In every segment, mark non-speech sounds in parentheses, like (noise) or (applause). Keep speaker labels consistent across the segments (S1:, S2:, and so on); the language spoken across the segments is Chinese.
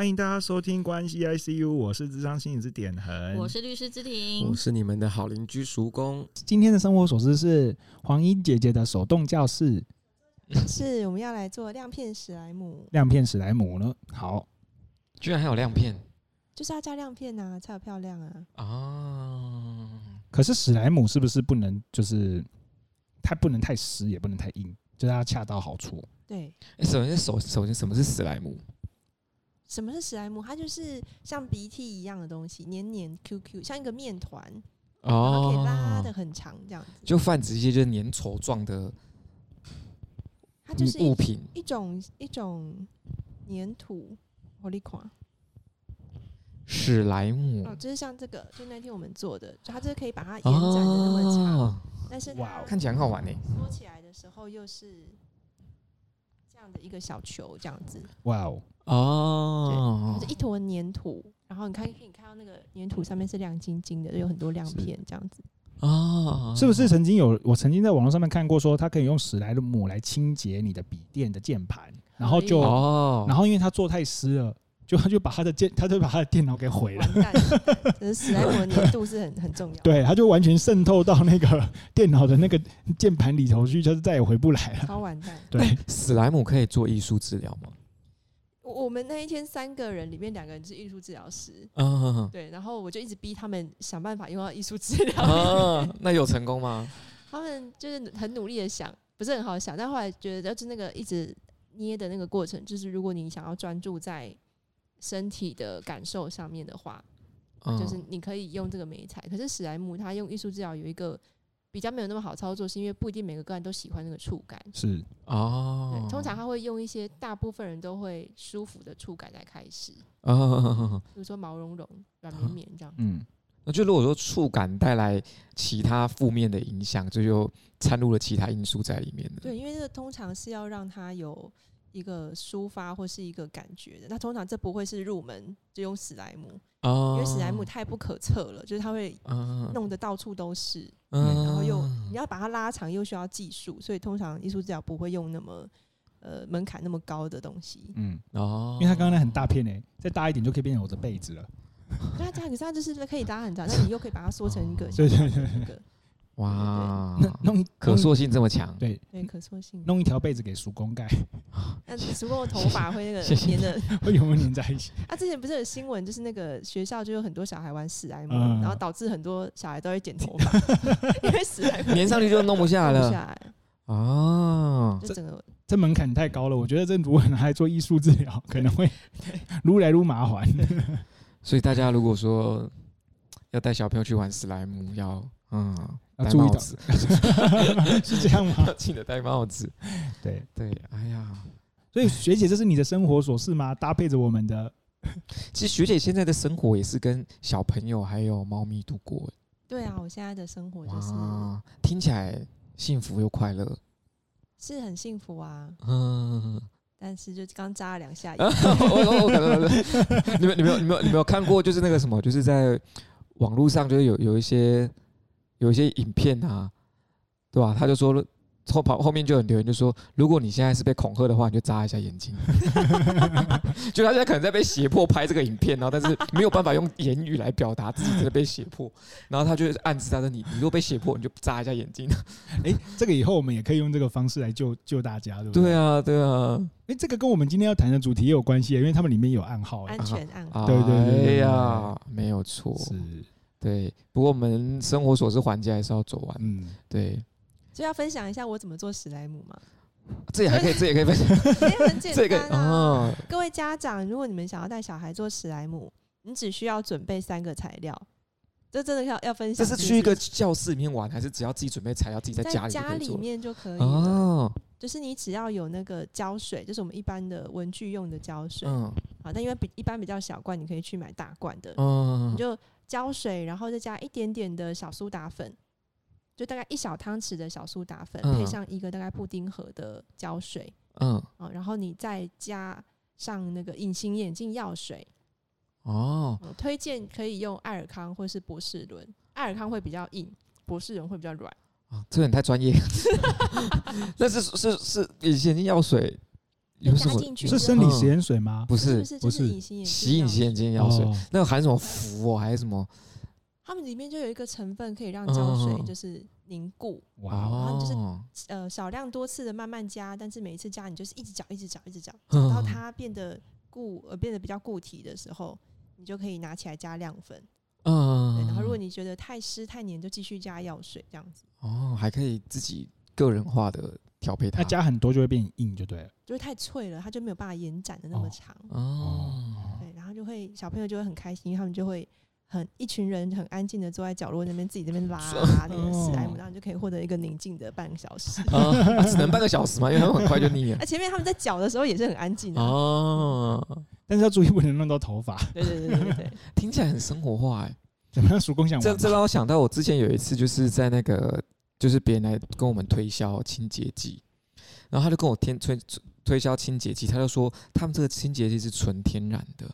S1: 欢迎大家收听关系 ICU，我是智商心理师点恒，
S2: 我是律师之庭，
S3: 我是你们的好邻居叔公。
S1: 今天的生活琐事是黄莺姐姐的手动教室，
S4: 是我们要来做亮片史莱姆，
S1: 亮片史莱姆呢？好，
S3: 居然还有亮片，
S4: 就是要加亮片啊，才有漂亮啊。
S3: 啊，
S1: 可是史莱姆是不是不能就是它不能太湿，也不能太硬，就是它恰到好处？
S4: 对，
S3: 首先首首先什么是史莱姆？
S4: 什么是史莱姆？它就是像鼻涕一样的东西，黏黏 Q Q，像一个面团，然后可以拉的很长，这样子。
S3: 就泛指一些就是粘稠状的，
S4: 它就是
S3: 物品，
S4: 一种一种粘土。我你看，
S3: 史莱姆
S4: 哦，就是像这个，就那天我们做的，就它就是可以把它延展的那么长，哦、但是
S1: 哇，
S3: 看起来很好玩呢。
S4: 摸起来的时候又是这样的一个小球，这样子。
S1: 哇哦。
S3: 哦，
S4: 就是一坨粘土，然后你看，可以看到那个粘土上面是亮晶晶的，有很多亮片这样子。
S3: 哦，
S1: 是不是曾经有我曾经在网络上面看过，说它可以用史莱姆来清洁你的笔电的键盘，然后就，
S3: 哦，
S1: 然后因为它做太湿了，就他就把他的键，他就把他的电脑给毁了。
S4: 完蛋，这史莱姆的粘度是很很重要。
S1: 对，他就完全渗透到那个电脑的那个键盘里头去，就是再也回不来了。
S4: 超完蛋。
S1: 对，
S3: 史莱姆可以做艺术治疗吗？
S4: 我们那一天三个人里面两个人是艺术治疗师，
S3: 嗯，
S4: 对，然后我就一直逼他们想办法用到艺术治疗。
S3: 啊，那有成功吗？(laughs)
S4: 他们就是很努力的想，不是很好想，但后来觉得就是那个一直捏的那个过程，就是如果你想要专注在身体的感受上面的话，就是你可以用这个美材。可是史莱姆它用艺术治疗有一个。比较没有那么好操作，是因为不一定每个个案都喜欢那个触感。
S1: 是
S3: 哦，
S4: 通常他会用一些大部分人都会舒服的触感来开始。
S3: 哦，
S4: 比如说毛茸茸、软绵绵这样。
S1: 嗯，
S3: 那就如果说触感带来其他负面的影响，这就又掺入了其他因素在里面。
S4: 对，因为这个通常是要让它有一个抒发或是一个感觉的。那通常这不会是入门就用史莱姆。哦，因为史莱姆太不可测了，就是它会弄得到处都是，嗯、然后又你要把它拉长，又需要技术，所以通常艺术治疗不会用那么呃门槛那么高的东西。
S1: 嗯，哦，因为它刚刚那很大片诶、欸，再大一点就可以变成我的被子了。
S4: 对啊，这样可是它就是可以搭很长，(laughs) 那你又可以把它缩成一个，
S1: 对对对对。
S3: 哇，
S1: 弄
S3: 可塑性这么强，
S1: 对。
S4: 对，可塑性，
S1: 弄一条被子给叔公盖，(laughs)
S4: 那叔公的头发会那个粘的，(laughs)
S1: 会有没有粘在一起？(laughs)
S4: 啊，之前不是有新闻，就是那个学校就有很多小孩玩史莱姆，
S1: 嗯、
S4: 然后导致很多小孩都会剪头发，因为史莱姆
S3: 粘上去就弄不下来了。
S4: 下来。
S3: 哦，
S4: 就整个
S1: 这，这门槛太高了，我觉得这如果拿来做艺术治疗，可能会撸来撸麻烦。
S3: 所以大家如果说要带小朋友去玩史莱姆，要嗯。戴帽子 (laughs)
S1: 是这样吗？
S3: 记得戴帽子。(laughs)
S1: 对
S3: 对，哎呀，
S1: 所以学姐，这是你的生活琐事吗？搭配着我们的。(laughs)
S3: 其实学姐现在的生活也是跟小朋友还有猫咪度过。
S4: 对啊，我现在的生活就是
S3: 听起来幸福又快乐，
S4: 是很幸福啊。
S3: 嗯，
S4: 但是就刚扎了两下。
S3: 我我我可能你们你们有你们有你们有看过就是那个什么，就是在网络上就是有有一些。有一些影片啊，对吧？他就说后跑后面就有留言就说，如果你现在是被恐吓的话，你就眨一下眼睛。(laughs) 就他现在可能在被胁迫拍这个影片，然后但是没有办法用言语来表达自己真的被胁迫，然后他就暗示他说：“你你如果被胁迫，你就眨一下眼睛。(laughs) ”
S1: 哎，这个以后我们也可以用这个方式来救救大家，对不对？
S3: 对啊，对啊。
S1: 哎，这个跟我们今天要谈的主题也有关系，因为他们里面有暗号，
S4: 安全暗号。
S1: 对对对，对，
S3: 哎呀，没有错，
S1: 是。
S3: 对，不过我们生活琐事环节还是要走完。嗯，对，
S4: 就要分享一下我怎么做史莱姆嘛。(laughs)
S3: 这也还可以，这也可以分享。(laughs)
S4: 也很简单啊。(laughs)
S3: 哦，
S4: 各位家长，如果你们想要带小孩做史莱姆，你只需要准备三个材料。这真的要要分享。
S3: 这是去一个教室里面玩，还是只要自己准备材料，自己在家里
S4: 在家里面就可以
S3: 哦。
S4: 就是你只要有那个胶水，就是我们一般的文具用的胶水。
S3: 嗯。
S4: 好，但因为比一般比较小罐，你可以去买大罐的。
S3: 嗯。
S4: 你就。胶水，然后再加一点点的小苏打粉，就大概一小汤匙的小苏打粉，配上一个大概布丁盒的胶水，
S3: 嗯，
S4: 然后你再加上那个隐形眼镜药水，
S3: 哦，
S4: 推荐可以用艾尔康或是博士伦，艾尔康会比较硬，博士伦会比较软，
S3: 啊，这个人太专业，(laughs) 那是是是隐形眼镜药水。有什么？
S1: 是生理食盐水吗？
S3: 不是，
S4: 不是，隐形洗隐形
S3: 眼镜药水，那个含什么氟哦，还是什么？
S4: 它们里面就有一个成分可以让胶水就是凝固，哇，然后就是呃少量多次的慢慢加，但是每一次加你就是一直搅，一直搅，一直搅，搅到它变得固呃变得比较固体的时候，你就可以拿起来加亮粉。嗯，然后如果你觉得太湿太黏，就继续加药水这样子。
S3: 哦，还可以自己个人化的调配它。
S1: 它加很多就会变硬，就对了。
S4: 就会太脆了，它就没有办法延展的那么长。哦，对，然后就会小朋友就会很开心，他们就会很一群人很安静的坐在角落那边自己那边拉 (laughs) 那个史莱姆，然后就可以获得一个宁静的半个小时。
S3: 啊，只能半个小时嘛，因为他们很快就腻了。
S4: 那前面他们在搅的时候也是很安静的
S3: 哦。
S1: 但是要注意不能弄到头发。
S4: 对对对对对，(laughs)
S3: 听起来很生活化哎。
S1: 怎么样？叔公想
S3: 这这让我想到，我之前有一次就是在那个，就是别人来跟我们推销清洁剂，然后他就跟我推推推销清洁剂，他就说他们这个清洁剂是纯天然的。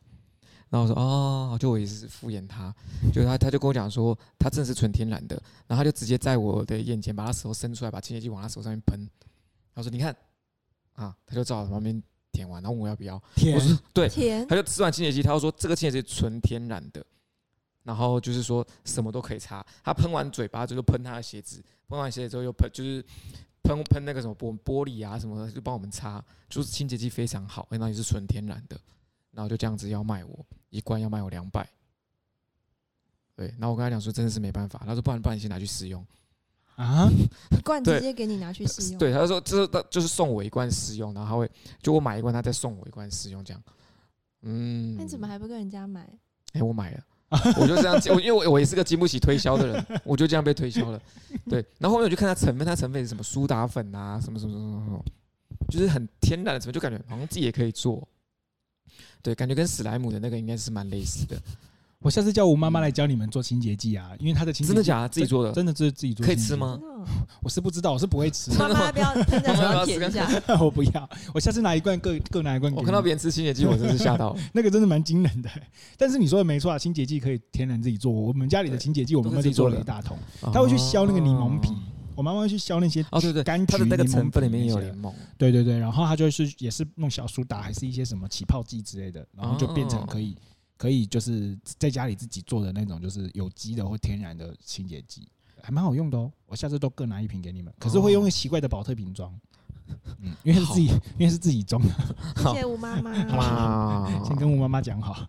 S3: 然后我说哦，就我也是敷衍他，就他他就跟我讲说他真的是纯天然的，然后他就直接在我的眼前把他手伸出来，把清洁剂往他手上面喷。他说你看啊，他就照我旁边。舔完，然后问我要不要？
S1: 我
S3: 说，
S4: 对，
S3: 他就吃完清洁剂，他就说这个清洁剂纯天然的，然后就是说什么都可以擦。他喷完嘴巴就喷他的鞋子，喷完鞋子之后又喷，就是喷喷那个什么玻玻璃啊什么的，就帮我们擦。就是清洁剂非常好，那也是纯天然的。然后就这样子要卖我一罐，要卖我两百。对，然后我跟他讲说真的是没办法，他说不然不然你先拿去试用。
S1: 啊！(laughs)
S4: 一罐直接给你拿去试用。
S3: 对，他说这他就是送我一罐试用，然后他会就我买一罐，他再送我一罐试用，这样。嗯。那
S4: 你怎么还不跟人家买？
S3: 哎，我买了，(laughs) 我就这样，我因为我我也是个经不起推销的人，我就这样被推销了。对，然后后面我就看它成分，它成分是什么苏打粉啊，什么什么什么什么，就是很天然的成分，就感觉好像自己也可以做。对，感觉跟史莱姆的那个应该是蛮类似的。
S1: 我下次叫我妈妈来教你们做清洁剂啊，因为她的清洁剂
S3: 真的假的？自己做的？
S1: 真的是自己做的。
S3: 可以吃吗？(laughs)
S1: 我是不知道，我是不会吃。
S4: 妈妈不要喷在手上舔一下。(laughs) (laughs)
S1: 我不要，我下次拿一罐各各拿一罐。
S3: 我看到别人吃清洁剂，我真是吓到。
S1: 那个真的蛮惊人的。但是你说的没错啊，清洁剂可以天然自己做。我们家里的清洁剂，我们自己做了一大桶。他会去削那个柠檬皮，我妈妈会去削那些
S3: 哦，对对，柑橘的那个成分里面有柠檬。
S1: 对对对，然后他就是也是弄小苏打，还是一些什么起泡剂之类的，然后就变成可以。可以就是在家里自己做的那种，就是有机的或天然的清洁剂，还蛮好用的哦。我下次都各拿一瓶给你们，可是会用奇怪的宝特瓶装，嗯，因为是自己，因为是自己装。
S4: 谢谢吴妈妈，(laughs)
S1: 先跟吴妈妈讲好。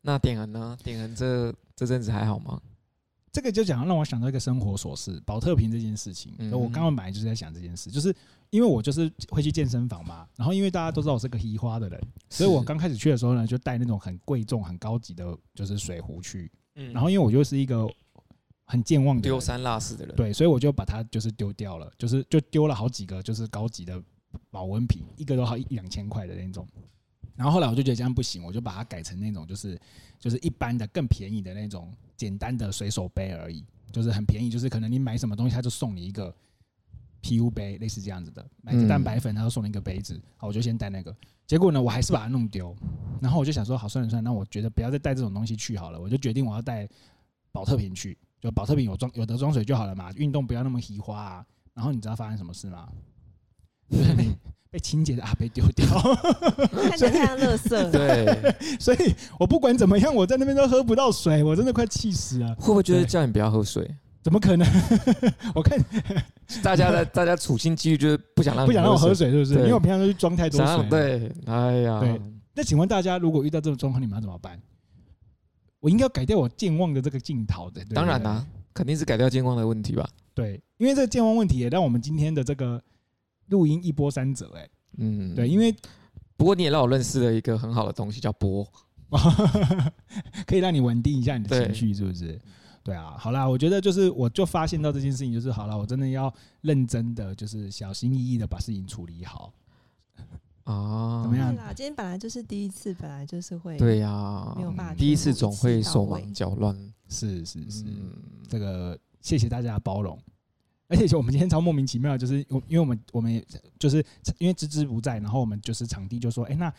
S3: 那点恩呢？点恩这这阵子还好吗？
S1: 这个就讲让我想到一个生活琐事，宝特瓶这件事情。我刚刚本来就是在想这件事，就是因为我就是会去健身房嘛，然后因为大家都知道我是个嘻花的人，所以我刚开始去的时候呢，就带那种很贵重、很高级的，就是水壶去。嗯然后因为我就是一个很健忘的
S3: 丢三落四的人，
S1: 对，所以我就把它就是丢掉了，就是就丢了好几个，就是高级的保温瓶，一个都好一两千块的那种。然后后来我就觉得这样不行，我就把它改成那种就是就是一般的更便宜的那种简单的随手杯而已，就是很便宜，就是可能你买什么东西，他就送你一个 PU 杯，类似这样子的，买个蛋白粉，他就送你一个杯子。好，我就先带那个。结果呢，我还是把它弄丢。然后我就想说，好，算了算了，那我觉得不要再带这种东西去好了。我就决定我要带保特瓶去，就保特瓶有装有得装水就好了嘛，运动不要那么稀花啊。然后你知道发生什么事吗？被清洁的阿伯丢掉，
S4: 看起来像垃圾。
S3: 对，(laughs)
S1: 所以我不管怎么样，我在那边都喝不到水，我真的快气死了。
S3: 会不会觉得叫你不要喝水？
S1: 怎么可能？(laughs) 我看 (laughs)
S3: 大家的大家处心积虑就是不想让
S1: 不想让我喝水，是不是？因为我平常都去装太多水。
S3: 对，哎呀，
S1: 对。那请问大家，如果遇到这种状况，你们要怎么办？我应该要改掉我健忘的这个镜头的。
S3: 当然啦、啊，肯定是改掉健忘的问题吧？
S1: 对，因为这个健忘问题也让我们今天的这个。录音一波三折，哎，嗯，对，因为
S3: 不过你也让我认识了一个很好的东西，叫波，(laughs)
S1: 可以让你稳定一下你的情绪，是不是？对，啊，好啦，我觉得就是，我就发现到这件事情，就是好了，我真的要认真的，就是小心翼翼的把事情处理好 (laughs)
S3: 啊。
S1: 怎么样？
S4: 今天本来就是第一次，本来就是会
S3: 对呀，
S4: 没有办法，
S3: 第一次总会手忙脚乱，
S1: 是是是，这个谢谢大家的包容。而且我们今天超莫名其妙，就是因为我们我们就是因为芝芝不在，然后我们就是场地就说，哎，那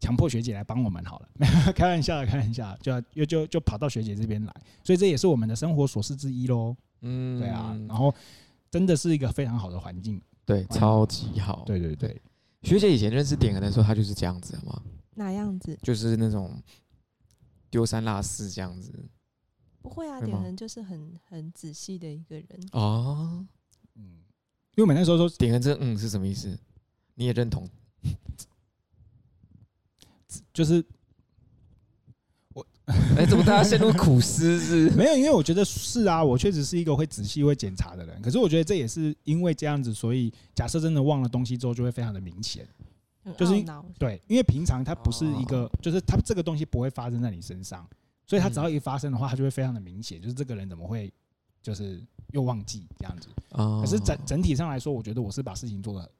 S1: 强迫学姐来帮我们好了，(laughs) 开玩笑的，开玩笑，就又就就跑到学姐这边来，所以这也是我们的生活琐事之一喽。嗯，对啊，然后真的是一个非常好的环境，
S3: 对，超级好，
S1: 对对对。
S3: 学姐以前认识点恒的时候，他就是这样子的吗？
S4: 哪样子？
S3: 就是那种丢三落四这样子。
S4: 不会啊，点恒就是很很仔细的一个人。
S3: 哦，
S1: 嗯，因为我们那时候说
S3: 点恒这嗯是什么意思？你也认同？
S1: 就是我。(laughs)
S3: 哎，怎么大家陷入苦思是？(laughs)
S1: 没有，因为我觉得是啊，我确实是一个会仔细会检查的人。可是我觉得这也是因为这样子，所以假设真的忘了东西之后，就会非常的明显。就是对，因为平常它不是一个，就是它这个东西不会发生在你身上，所以它只要一发生的话，它就会非常的明显。就是这个人怎么会就是又忘记这样子？可是整整体上来说，我觉得我是把事情做的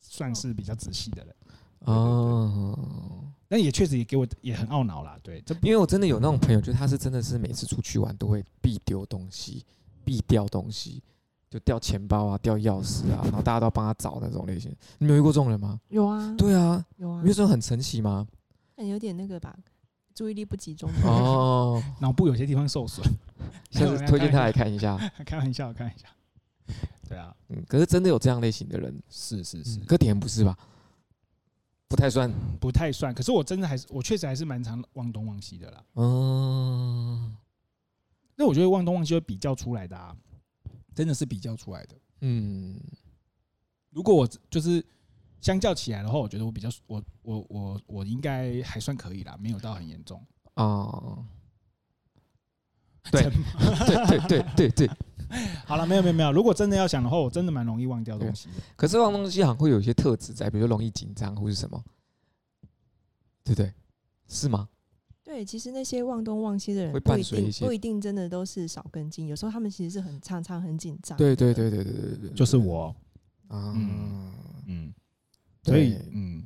S1: 算是比较仔细的人。哦。那也确实也给我也很懊恼啦，对，这
S3: 因为我真的有那种朋友，就他是真的是每次出去玩都会必丢东西，必掉东西，就掉钱包啊，掉钥匙啊，然后大家都要帮他找那种类型。你没有遇过这种人吗？
S4: 有啊，
S3: 对啊，
S4: 有啊，
S3: 你有时候很神奇吗？
S4: 很有点那个吧，注意力不集中
S3: 哦，(laughs) (laughs)
S1: 脑部有些地方受损，
S3: 下次推荐他来看一下。
S1: 开玩笑，开玩笑。对啊，
S3: 嗯，可是真的有这样类型的人，
S1: 是是是，
S3: 哥点不是吧？不太算，
S1: 不太算。可是我真的还是，我确实还是蛮常忘东忘西的啦。嗯，那我觉得忘东忘西会比较出来的啊，真的是比较出来的。嗯，如果我就是相较起来的话，我觉得我比较，我我我我应该还算可以啦，没有到很严重。哦，
S3: 对对对对对对。(laughs)
S1: 好了，没有没有没有。如果真的要想的话，我真的蛮容易忘掉东西。
S3: 可是忘东西好像会有一些特质在，比如说容易紧张或是什么，对不对？是吗？
S4: 对，其实那些忘东忘西的人，不一定不一定真的都是少根筋。有时候他们其实是很常常很紧张。
S3: 对对对对对对对，
S1: 就是我。
S3: 嗯嗯，
S1: 嗯，所以嗯。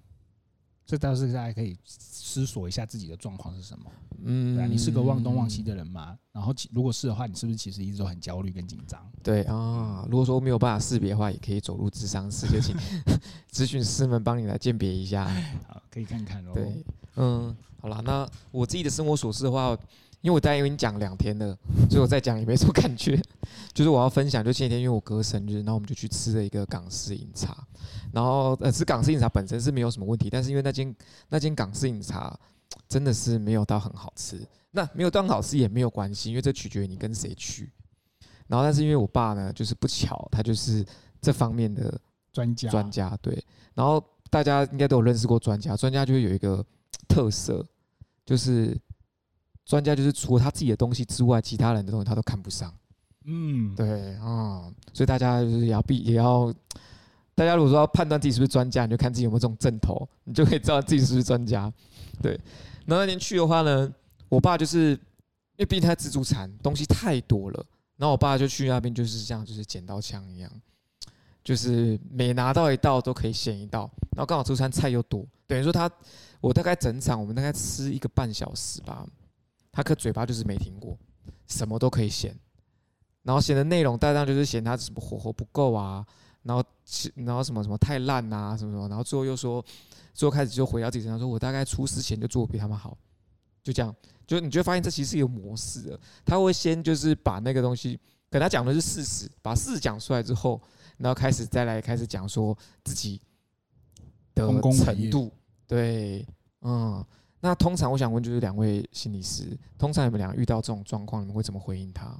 S1: 这倒是大家可以思索一下自己的状况是什么。嗯，对啊，你是个忘东忘西的人吗？然后，如果是的话，你是不是其实一直都很焦虑跟紧张？
S3: 对啊，如果说没有办法识别的话，也可以走入智商室，就请 (laughs) 咨询师们帮你来鉴别一下。
S1: 好，可以看看哦。
S3: 对，嗯，好了，那我自己的生活琐事的话。因为我大概已经讲两天了，所以我再讲也没什么感觉。(laughs) 就是我要分享，就前几天因为我哥生日，然后我们就去吃了一个港式饮茶。然后呃，吃港式饮茶本身是没有什么问题，但是因为那间那间港式饮茶真的是没有到很好吃。那没有到很好吃也没有关系，因为这取决于你跟谁去。然后但是因为我爸呢，就是不巧，他就是这方面的专家专家。对，然后大家应该都有认识过专家，专家就会有一个特色，就是。专家就是除了他自己的东西之外，其他人的东西他都看不上。嗯，对啊，所以大家就是也要必也要，大家如果说要判断自己是不是专家，你就看自己有没有这种阵头，你就可以知道自己是不是专家。对，然后那天去的话呢，我爸就是因为毕竟他自助餐东西太多了，然后我爸就去那边就是像就是剪刀枪一样，就是每拿到一道都可以选一道，然后刚好自助餐菜又多，等于说他我大概整场我们大概吃一个半小时吧。他可嘴巴就是没停过，什么都可以嫌，然后嫌的内容大概就是嫌他什么火候不够啊，然后然后什么什么太烂啊，什么什么，然后最后又说，最后开始就回到自己身上说，我大概出事前就做比他们好，就这样，就你就会发现这其实是一个模式的，他会先就是把那个东西跟他讲的是事实，把事实讲出来之后，然后开始再来开始讲说自己的程度，对，嗯。那通常我想问，就是两位心理师，通常你们俩遇到这种状况，你们会怎么回应他？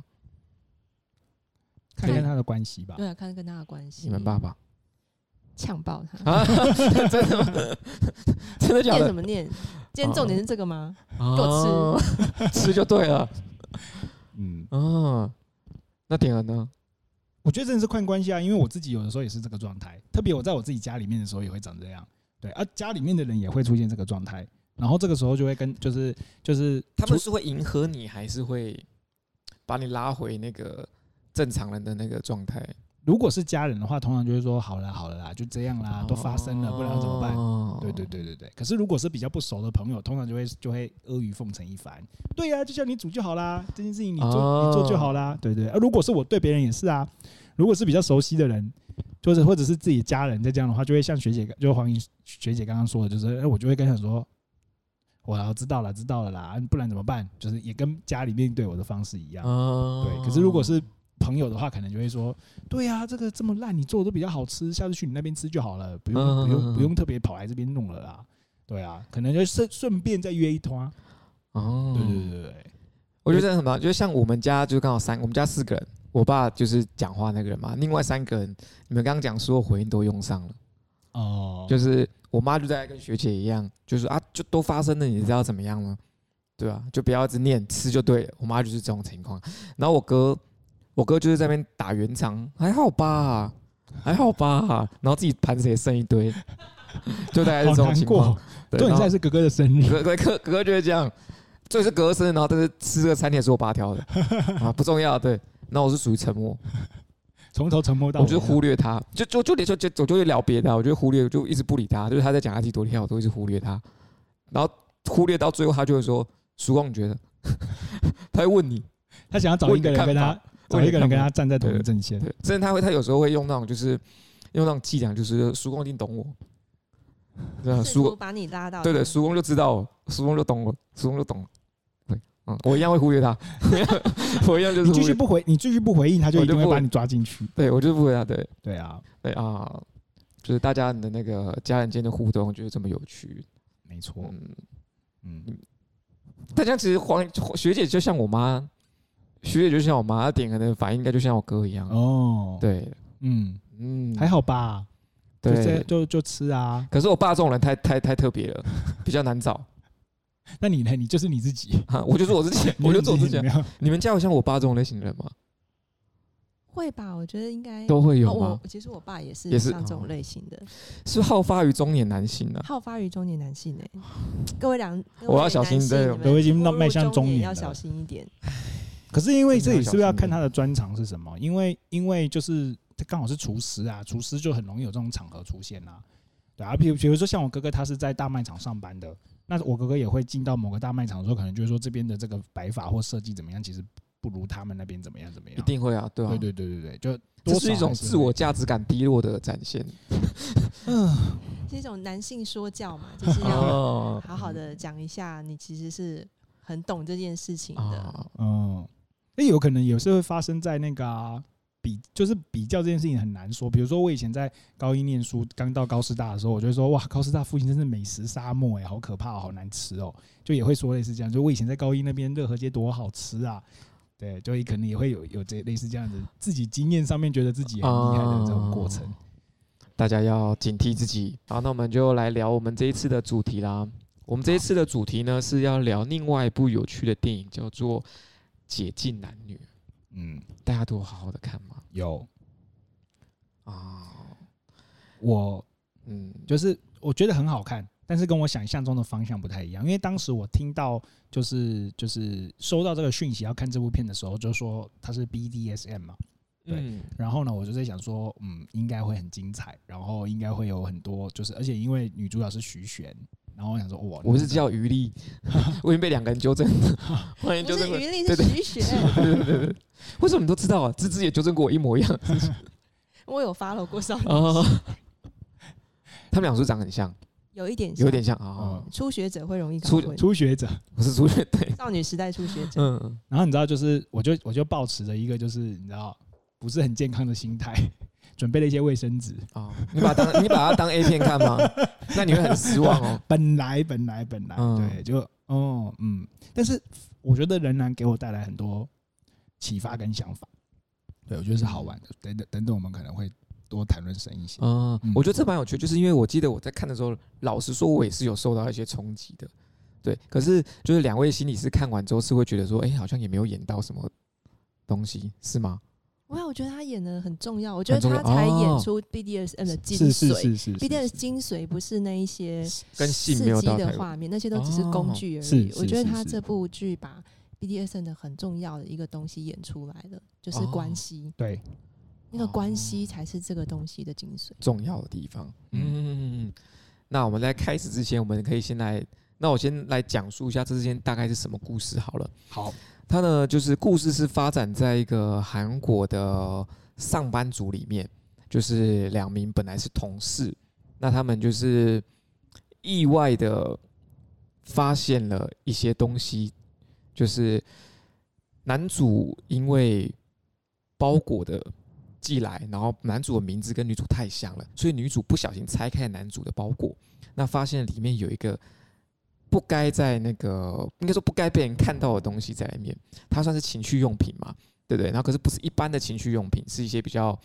S1: 看跟他的关系吧。
S4: 对啊，看跟他的关系。
S3: 你们爸爸
S4: 呛爆他
S3: 啊？真的吗？(laughs) 真的假的？
S4: 念什么念？今天重点是这个吗？给我吃，
S3: 吃就对了。(laughs) 嗯啊，那点了呢？
S1: 我觉得真的是看关系啊，因为我自己有的时候也是这个状态，特别我在我自己家里面的时候也会长这样。对啊，家里面的人也会出现这个状态。然后这个时候就会跟就是就是
S3: 他们是会迎合你，还是会把你拉回那个正常人的那个状态？
S1: 如果是家人的话，通常就会说好了好了啦，就这样啦，都发生了，不然怎么办？对对对对对。可是如果是比较不熟的朋友，通常就会就会阿谀奉承一番。对呀，就叫你煮就好啦，这件事情你做你做就好啦。对对。啊，如果是我对别人也是啊，如果是比较熟悉的人，就是或者是自己家人在这样的话，就会像学姐就黄英学姐刚刚说的，就是哎，我就会跟他说。我要知道了，知道了啦，不然怎么办？就是也跟家里面对我的方式一样，对。可是如果是朋友的话，可能就会说，对呀、啊，这个这么烂，你做的都比较好吃，下次去你那边吃就好了，不用不用不用特别跑来这边弄了啦。对啊，可能就顺顺便再约一摊。哦，对对对对，
S3: 我觉得这很棒，就是像我们家就刚好三，我们家四个人，我爸就是讲话那个人嘛，另外三个人，你们刚刚讲所有回应都用上了。哦，就是我妈就在跟学姐一样，就是啊，就都发生了，你知道怎么样吗？对吧、啊？就不要一直念，吃就对了。我妈就是这种情况。然后我哥，我哥就是在那边打圆场，还好吧，还好吧。然后自己盘子也剩一堆，就大概是这种情况。对，
S1: 现在是哥哥的生日，
S3: 哥哥哥哥就会这样，这是哥哥生日，然后但是吃这个餐点是我爸挑的啊，不重要。对，那我是属于沉默，
S1: 从头沉默到尾，
S3: 我就忽略他，就就就连就就我就会聊别的，我就忽略，就一直不理他，就是他在讲他自己多厉害，我都一直忽略他，然后忽略到最后，他就会说。叔光，你觉得？(laughs) 他会问你，
S1: 他想要找一个人跟他，找一个人跟他站在同一个阵线。对，
S3: 甚至他会，他有时候会用那种，就是用那种伎俩，就是叔光一定懂我。
S4: 对啊，曙光把你拉到。
S3: 对对，叔光就知道，叔公就懂我，叔公就懂了。对，嗯，我一样会忽略他，(laughs) 我一样就是。
S1: 你继续不回，你继续不回应，他就一定会把你抓进去。
S3: 对，我就不回他。对，
S1: 对啊，
S3: 对啊，就是大家的那个家人间的互动，就是这么有趣。
S1: 没错，嗯嗯。
S3: 大家其实黄学姐就像我妈，学姐就像我妈，她点可能反应应该就像我哥一样哦。对，
S1: 嗯嗯，还好吧。对，就就吃啊。
S3: 可是我爸这种人太太太特别了，比较难找。
S1: 那你呢？你就是你自己。
S3: 我就是我自己，(laughs) 我就做自己。你们家有像我爸这种类型的人吗？
S4: 会吧，我觉得应该
S3: 都会有吗？
S4: 其实我爸也是也是像这种类型的，
S3: 是好发于中年男性呢，
S4: 好发于中年男性哎，各位两，
S3: 我要小心，对，
S1: 我已经迈向中年，
S4: 要小心一点。
S1: 可是因为这里是不是要看他的专长是什么？因为因为就是他刚好是厨师啊，厨师就很容易有这种场合出现啊。对啊，比如比如说像我哥哥，他是在大卖场上班的，那我哥哥也会进到某个大卖场的时候，可能就是说这边的这个摆法或设计怎么样，其实。不如他们那边怎么样？怎么样？
S3: 一定会啊，对啊，
S1: 对对对对对，就
S3: 这是一种自我价值感低落的展现。
S4: 嗯，(laughs) 是一种男性说教嘛，就是要好好的讲一下，你其实是很懂这件事情的。
S1: 嗯，那有可能有时候会发生在那个、啊、比，就是比较这件事情很难说。比如说我以前在高一念书，刚到高师大的时候，我就说哇，高师大附近真是美食沙漠哎，好可怕，好难吃哦。就也会说类似这样，就我以前在高一那边热河街多好吃啊。对，就可能也会有有这类似这样子，自己经验上面觉得自己很厉害的这种过程，嗯，
S3: 大家要警惕自己。好，那我们就来聊我们这一次的主题啦。我们这一次的主题呢，是要聊另外一部有趣的电影，叫做《解禁男女》。嗯，大家都好好的看吗？
S1: 有啊，我嗯，就是我觉得很好看。但是跟我想象中的方向不太一样，因为当时我听到就是就是收到这个讯息要看这部片的时候，就说它是 BDSM 嘛，对。然后呢，我就在想说，嗯，应该会很精彩，然后应该会有很多，就是而且因为女主角是徐玄，然后我想说，哇，
S3: 我是叫余力，(laughs) 我已经被两个人纠正了，(laughs) 欢迎纠正。
S4: 不是余力，是徐雪。
S3: 对对对对，为什么你都知道啊？芝芝也纠正过我一模一样。(laughs)
S4: 我有 follow 过少女。
S3: 他们俩是长很像。
S4: 有一点，
S3: 有点像啊。
S4: 初学者会容易
S1: 初初学者，
S3: 我是初学对
S4: 少女时代初学者。
S1: 嗯，然后你知道，就是我就我就抱持着一个就是你知道不是很健康的心态，准备了一些卫生纸
S3: 啊。你把它当 (laughs) 你把它当 A 片看吗？(laughs) 那你会很失望哦。
S1: 本来本来本来对，就哦嗯，但是我觉得仍然给我带来很多启发跟想法。对，我觉得是好玩的。等等等等，我们可能会。多谈论深一些。
S3: 嗯，我觉得这蛮有趣，就是因为我记得我在看的时候，老实说，我也是有受到一些冲击的。对，可是就是两位心理师看完之后是会觉得说，哎，好像也没有演到什么东西，是吗？
S4: 哇，我觉得他演的很重要，我觉得他才演出 BDSM 的精髓。是是是是，BDSM 精髓不是那一些
S3: 跟性没有
S4: 刺激的画面，那些都只是工具而已。我觉得他这部剧把 BDSM 的很重要的一个东西演出来了，就是关系。
S1: 对。
S4: 那个关系才是这个东西的精髓，
S3: 重要的地方。嗯，那我们在开始之前，我们可以先来，那我先来讲述一下这之间大概是什么故事好了。
S1: 好，
S3: 它呢就是故事是发展在一个韩国的上班族里面，就是两名本来是同事，那他们就是意外的发现了一些东西，就是男主因为。包裹的寄来，然后男主的名字跟女主太像了，所以女主不小心拆开男主的包裹，那发现里面有一个不该在那个应该说不该被人看到的东西在里面，它算是情趣用品嘛，对不对？然后可是不是一般的情趣用品，是一些比较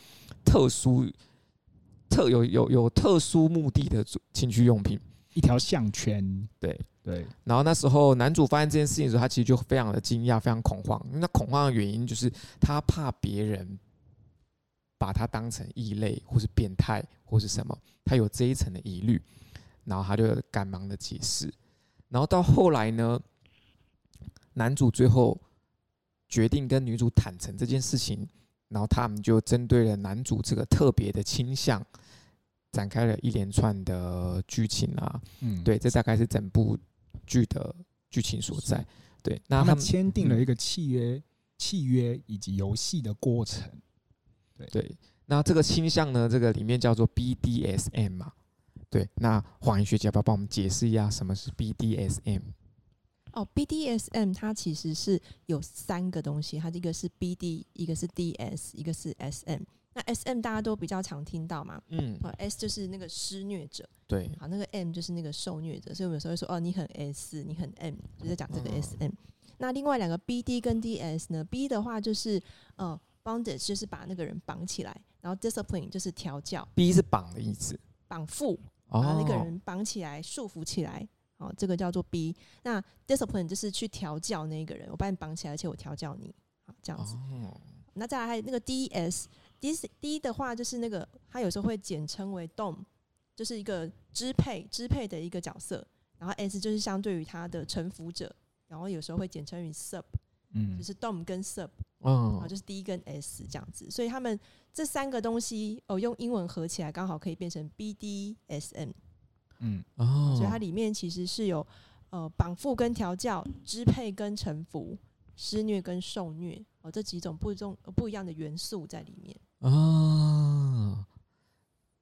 S3: 特殊、特有有有特殊目的的情趣用品，
S1: 一条项圈，
S3: 对。
S1: 对，
S3: 然后那时候男主发现这件事情的时候，他其实就非常的惊讶，非常恐慌。那恐慌的原因就是他怕别人把他当成异类，或是变态，或是什么，他有这一层的疑虑。然后他就赶忙的解释。然后到后来呢，男主最后决定跟女主坦诚这件事情，然后他们就针对了男主这个特别的倾向。展开了一连串的剧情啊，嗯，对，这大概是整部剧的剧情所在。对，那
S1: 他们签订了一个契约，嗯、契约以及游戏的过程。对
S3: 对，那这个倾向呢，这个里面叫做 BDSM 嘛。对，那黄怡学姐要不要帮我们解释一下什么是 BDSM？
S4: 哦，BDSM 它其实是有三个东西，它一个是 BD，一个是 DS，一个是 SM。那 S M 大家都比较常听到嘛，嗯，S 就是那个施虐者，
S3: 对，
S4: 好，那个 M 就是那个受虐者，所以我们有时候会说，哦，你很 S，你很 M，就在讲这个 S M。那另外两个 B D 跟 D S 呢？B 的话就是呃，bondage 就是把那个人绑起来，然后 discipline 就是调教
S3: ，B 是绑的意思，
S4: 绑缚，把那个人绑起来，束缚起来，好，这个叫做 B。那 discipline 就是去调教那个人，我把你绑起来，而且我调教你，好，这样子。那再来还有那个 D S。D D 的话就是那个，他有时候会简称为 Dom，就是一个支配支配的一个角色。然后 S 就是相对于他的臣服者，然后有时候会简称于 Sub，嗯，就是 Dom 跟 Sub，嗯，就是 D 跟 S 这样子。所以他们这三个东西哦，用英文合起来刚好可以变成 BDSM，嗯，哦，所以它里面其实是有呃绑缚跟调教、支配跟臣服、施虐跟受虐哦这几种不种不一样的元素在里面。
S3: 啊，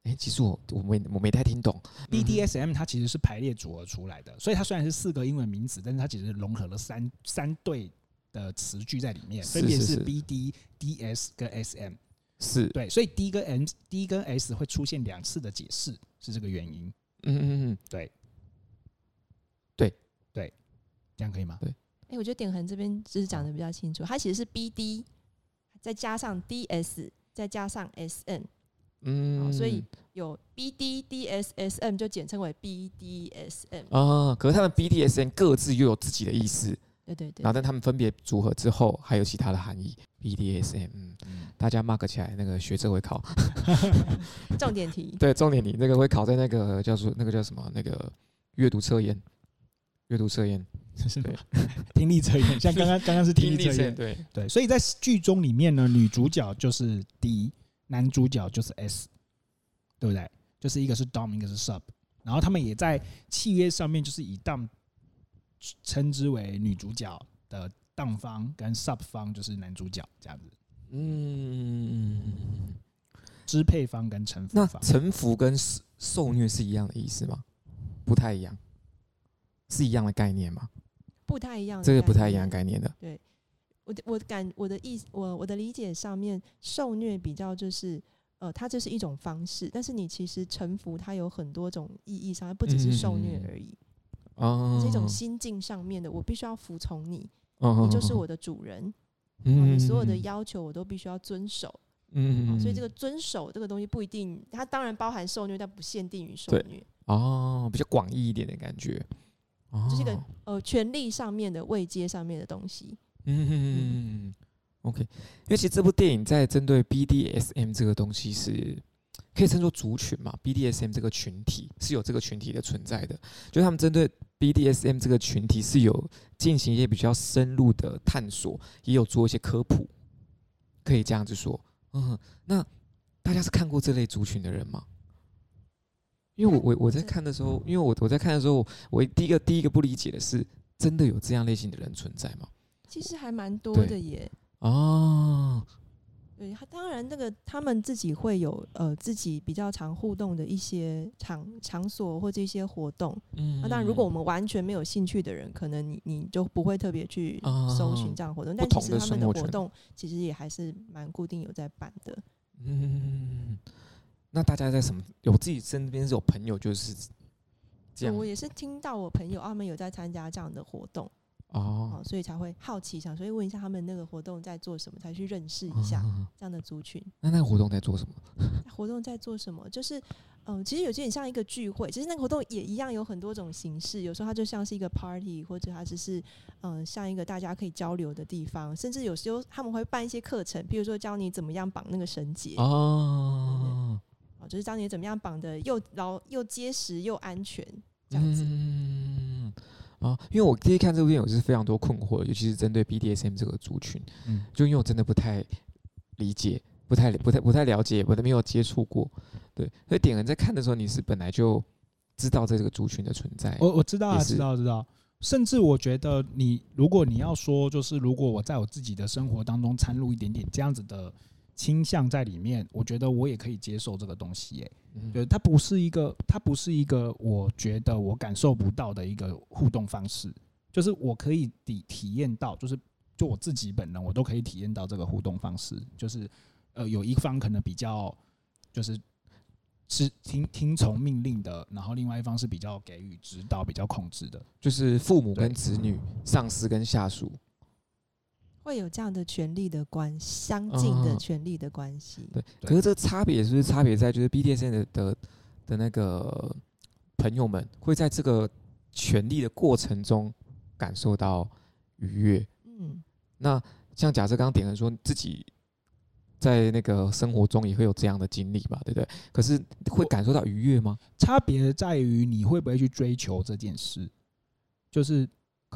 S3: 哎、欸，其实我我没我没太听懂
S1: ，BDSM 它其实是排列组合出来的，所以它虽然是四个英文名词，但是它其实融合了三三对的词句在里面，分别是 BD、DS 跟 SM，
S3: 是。
S1: 对，所以 D 跟 M、D 跟 S 会出现两次的解释，是这个原因。嗯嗯嗯，对，
S3: 对。
S1: 对，这样可以吗？
S3: 对，
S4: 哎、欸，我觉得点恒这边就是讲的比较清楚，它其实是 BD 再加上 DS。再加上 S N，嗯，所以有 B D D S S M 就简称为 B D S M
S3: 啊。可是他们 B D S M 各自又有自己的意思，
S4: 对对对。
S3: 然后但他们分别组合之后，还有其他的含义。B D S M，嗯，大家 mark 起来，那个学测会考。(laughs)
S4: 重点题。(laughs)
S3: 对，重点题那个会考在那个叫做那个叫什么那个阅读测验，阅读测
S1: 验。对，(laughs) 听力测验，像刚刚刚刚是听力测验，对对，所以在剧中里面呢，女主角就是 D，男主角就是 S，对不对？就是一个是 Dom，一个是 Sub，然后他们也在契约上面就是以 Dom 称之为女主角的 Dom 方，跟 Sub 方就是男主角这样子。嗯，支配方跟臣服方，
S3: 那臣服跟受虐是一样的意思吗？不太一样，是一样的概念吗？
S4: 不太一样，
S3: 这个不太一样概念的。
S4: 对，我我感我的意，我我的理解上面，受虐比较就是，呃，它这是一种方式，但是你其实臣服它有很多种意义上，它不只是受虐而已。哦，这种心境上面的，我必须要服从你，你就是我的主人，你所有的要求我都必须要遵守。嗯，所以这个遵守这个东西不一定，它当然包含受虐，但不限定于受虐。
S3: 哦，比较广义一点的感觉。
S4: 就是一个呃权力上面的位阶上面的东西。嗯
S3: 嗯 OK，因为其实这部电影在针对 BDSM 这个东西是可以称作族群嘛，BDSM 这个群体是有这个群体的存在的。就他们针对 BDSM 这个群体是有进行一些比较深入的探索，也有做一些科普，可以这样子说。嗯，那大家是看过这类族群的人吗？因为我我我在看的时候，因为我我在看的时候，我第一个第一个不理解的是，真的有这样类型的人存在吗？
S4: 其实还蛮多的耶。
S3: 哦，
S4: 对，当然，那个他们自己会有呃自己比较常互动的一些场场所或者一些活动。嗯，那当然，如果我们完全没有兴趣的人，可能你你就不会特别去搜寻这样活动。但其实他们的活动其实也还是蛮固定有在办的。
S3: 嗯，那大家在什么？有自己身边是有朋友就是这样。
S4: 我也是听到我朋友他们有在参加这样的活动。哦，所以才会好奇，想所以问一下他们那个活动在做什么，才去认识一下这样的族群。
S3: 那那个活动在做什么？(laughs)
S4: 活动在做什么？就是，嗯、呃，其实有点像一个聚会。其实那个活动也一样有很多种形式。有时候它就像是一个 party，或者它只是嗯、呃，像一个大家可以交流的地方。甚至有时候他们会办一些课程，比如说教你怎么样绑那个绳结。哦，哦，就是教你怎么样绑的又牢又结实又安全这样子。
S3: 嗯啊，因为我第一看这部电影，我是非常多困惑，尤其是针对 BDSM 这个族群，嗯，就因为我真的不太理解，不太、不太、不太了解，我都没有接触过，对，所以点人在看的时候，你是本来就知道这个族群的存在，
S1: 我我知道啊，知道知道，甚至我觉得你如果你要说，就是如果我在我自己的生活当中掺入一点点这样子的。倾向在里面，我觉得我也可以接受这个东西，欸，哎，对，它不是一个，它不是一个，我觉得我感受不到的一个互动方式，就是我可以体体验到，就是就我自己本人，我都可以体验到这个互动方式，就是呃，有一方可能比较就是是听听从命令的，然后另外一方是比较给予指导、比较控制的，
S3: 就是父母跟子女、上司跟下属。
S4: 会有这样的权利的关系，相近的权利的关系。
S3: 对，可是这个差别是不是差别在就是 BDSM 的的的那个朋友们会在这个权利的过程中感受到愉悦。嗯，那像假设刚刚点人说自己在那个生活中也会有这样的经历吧，对不对？可是会感受到愉悦吗？
S1: 差别在于你会不会去追求这件事，就是。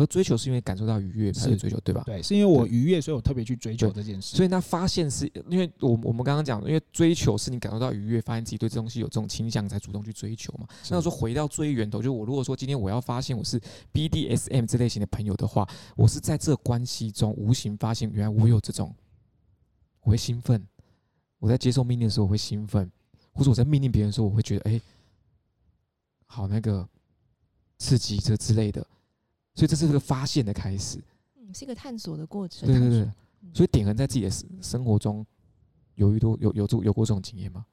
S3: 可追求是因为感受到愉悦才是追求，对吧？
S1: 对，是因为我愉悦，所以我特别去追求这件事。
S3: 所以那发现是因为我我们刚刚讲，因为追求是你感受到愉悦，发现自己对这东西有这种倾向，才主动去追求嘛。那说回到最源头，就是我如果说今天我要发现我是 BDSM 这类型的朋友的话，我是在这关系中无形发现，原来我有这种，我会兴奋。我在接受命令的时候我会兴奋，或者我在命令别人的时候，我会觉得哎，好那个刺激这之类的。所以这是一个发现的开始，
S4: 嗯，是一个探索的过程。
S3: 对对对，所以点恒在自己的生生活中有遇到有有有有过这种经验吗？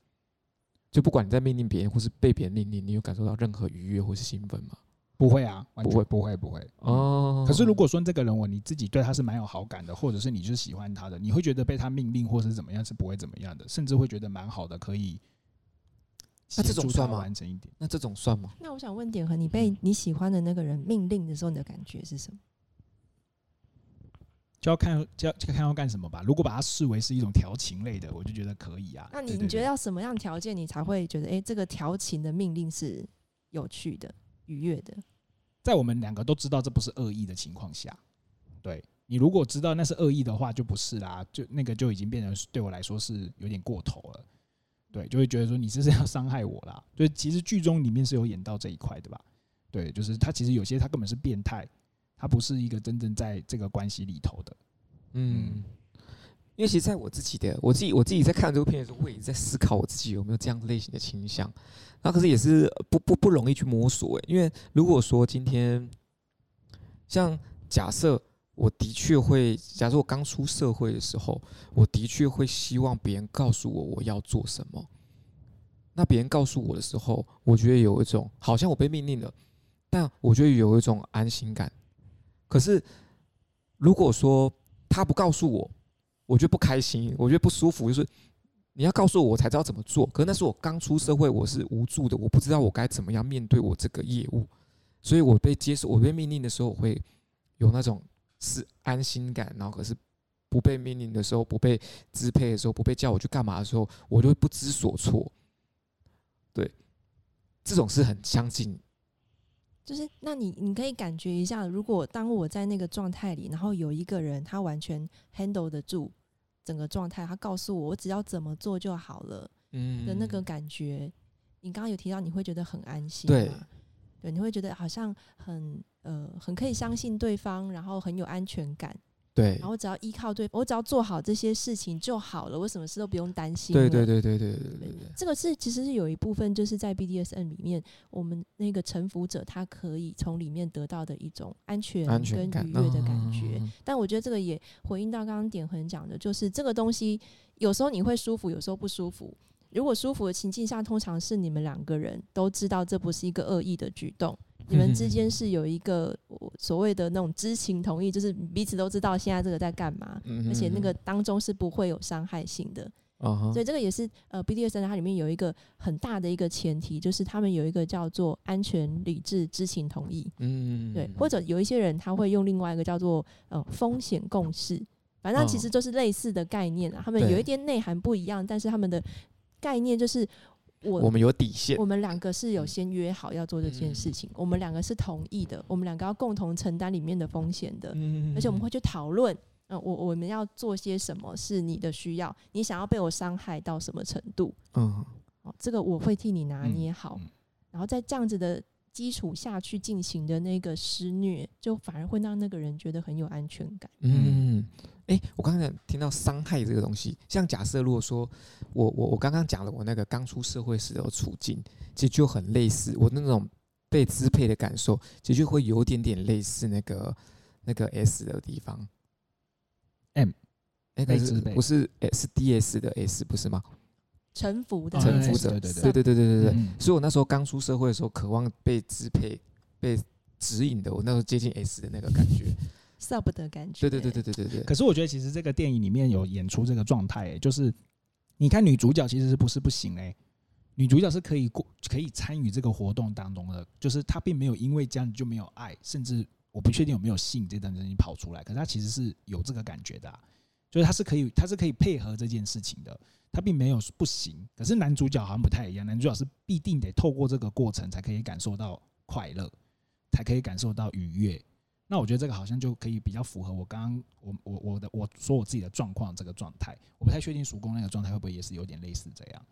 S3: 就不管你在命令别人或是被别人命令，你有感受到任何愉悦或是兴奋吗？
S1: 不会啊，不会不会不会哦。可是如果说这个人我你自己对他是蛮有好感的，或者是你就是喜欢他的，你会觉得被他命令或是怎么样是不会怎么样的，甚至会觉得蛮好的，可以。
S3: 那这种算吗？
S1: 完整一点。
S3: 那这种算吗？
S4: 那我想问点和你被你喜欢的那个人命令的时候，你的感觉是什么？
S1: 就要看就要看要干什么吧。如果把它视为是一种调情类的，我就觉得可以啊。
S4: 那你你觉得要什么样条件，你才会觉得哎、欸，这个调情的命令是有趣的、愉悦的？
S1: 在我们两个都知道这不是恶意的情况下，对你如果知道那是恶意的话，就不是啦。就那个就已经变成对我来说是有点过头了。对，就会觉得说你这是要伤害我啦。所以其实剧中里面是有演到这一块的吧？对，就是他其实有些他根本是变态，他不是一个真正在这个关系里头的。
S3: 嗯，因为其实在我自己的我自己我自己在看这部片的时候，我也在思考我自己有没有这样类型的倾向。那可是也是不不不容易去摸索诶，因为如果说今天像假设。我的确会，假如我刚出社会的时候，我的确会希望别人告诉我我要做什么。那别人告诉我的时候，我觉得有一种好像我被命令了，但我觉得有一种安心感。可是如果说他不告诉我，我觉得不开心，我觉得不舒服。就是你要告诉我，我才知道怎么做。可是那是我刚出社会，我是无助的，我不知道我该怎么样面对我这个业务。所以我被接受，我被命令的时候，我会有那种。是安心感，然后可是不被命令的时候，不被支配的时候，不被叫我去干嘛的时候，我就会不知所措。对，这种是很相近。
S4: 就是，那你你可以感觉一下，如果当我在那个状态里，然后有一个人他完全 handle 得住整个状态，他告诉我我只要怎么做就好了，嗯的那个感觉。嗯、你刚刚有提到你会觉得很安心，
S3: 对，
S4: 对，你会觉得好像很。呃，很可以相信对方，然后很有安全感。
S3: 对，
S4: 然后只要依靠对方，我只要做好这些事情就好了，我什么事都不用担心。
S3: 对对对对对对对，
S4: 这个是其实是有一部分就是在 BDSM 里面，我们那个臣服者他可以从里面得到的一种安全跟愉悦的感觉。但我觉得这个也回应到刚刚点恒讲的，就是这个东西有时候你会舒服，有时候不舒服。如果舒服的情境下，通常是你们两个人都知道这不是一个恶意的举动。(laughs) 你们之间是有一个所谓的那种知情同意，就是彼此都知道现在这个在干嘛，而且那个当中是不会有伤害性的。所以这个也是呃，BDSM 它里面有一个很大的一个前提，就是他们有一个叫做安全、理智、知情同意。嗯，对，或者有一些人他会用另外一个叫做呃风险共识，反正其实就是类似的概念啊。他们有一点内涵不一样，但是他们的概念就是。我
S3: 我们有底线，
S4: 我们两个是有先约好要做这件事情，我们两个是同意的，我们两个要共同承担里面的风险的，而且我们会去讨论，嗯，我我们要做些什么是你的需要，你想要被我伤害到什么程度，嗯，哦，这个我会替你拿捏好，然后在这样子的基础下去进行的那个施虐，就反而会让那个人觉得很有安全感，
S3: 嗯。哎、欸，我刚才听到伤害这个东西，像假设如果说我我我刚刚讲了我那个刚出社会时的处境，其实就很类似我那种被支配的感受，其实就会有点点类似那个那个 S 的地方，M，那个是不是 S D S 的 S 不是吗？
S4: 臣服的
S3: 臣服者，对对对对对对对，所以我那时候刚出社会的时候，渴望被支配、被指引的，我那时候接近 S 的那个感觉。
S4: 舍不得感觉，
S3: 对对对对对对对。
S1: 可是我觉得其实这个电影里面有演出这个状态、欸，就是你看女主角其实是不是不行哎、欸？女主角是可以过可以参与这个活动当中的，就是她并没有因为这样就没有爱，甚至我不确定有没有性这段东西跑出来。可是她其实是有这个感觉的、啊，就是他是可以他是可以配合这件事情的，他并没有不行。可是男主角好像不太一样，男主角是必定得透过这个过程才可以感受到快乐，才可以感受到愉悦。那我觉得这个好像就可以比较符合我刚刚我我我的我说我自己的状况这个状态，我不太确定叔公那个状态会不会也是有点类似这样，